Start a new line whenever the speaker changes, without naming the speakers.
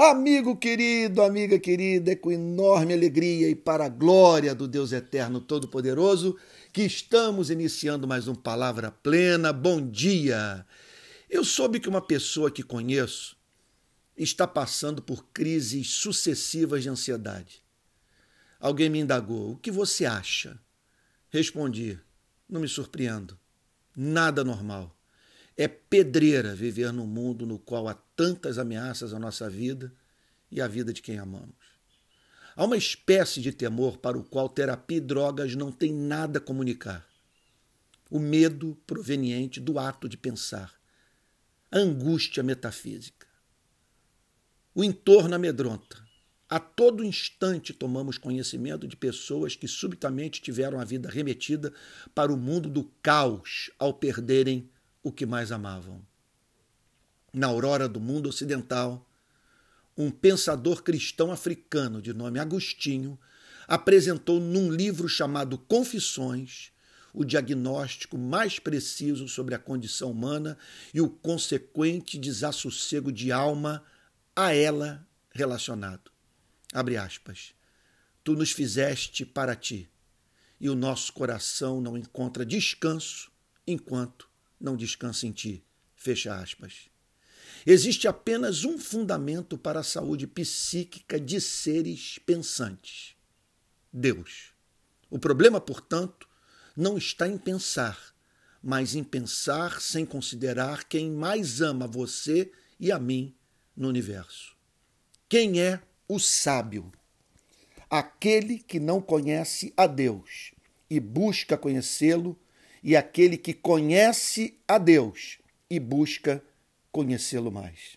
Amigo querido, amiga querida, é com enorme alegria e para a glória do Deus Eterno Todo-Poderoso que estamos iniciando mais um Palavra Plena. Bom dia! Eu soube que uma pessoa que conheço está passando por crises sucessivas de ansiedade. Alguém me indagou: o que você acha? Respondi: não me surpreendo. Nada normal. É pedreira viver num mundo no qual há tantas ameaças à nossa vida e à vida de quem amamos. Há uma espécie de temor para o qual terapia e drogas não têm nada a comunicar. O medo proveniente do ato de pensar. A angústia metafísica. O entorno amedronta. A todo instante tomamos conhecimento de pessoas que subitamente tiveram a vida remetida para o mundo do caos ao perderem o que mais amavam. Na aurora do mundo ocidental, um pensador cristão africano de nome Agostinho apresentou num livro chamado Confissões o diagnóstico mais preciso sobre a condição humana e o consequente desassossego de alma a ela relacionado. Abre aspas. Tu nos fizeste para ti, e o nosso coração não encontra descanso enquanto não descansa em ti. Fecha aspas. Existe apenas um fundamento para a saúde psíquica de seres pensantes: Deus. O problema, portanto, não está em pensar, mas em pensar sem considerar quem mais ama você e a mim no universo. Quem é o sábio? Aquele que não conhece a Deus e busca conhecê-lo e aquele que conhece a Deus e busca conhecê-lo mais.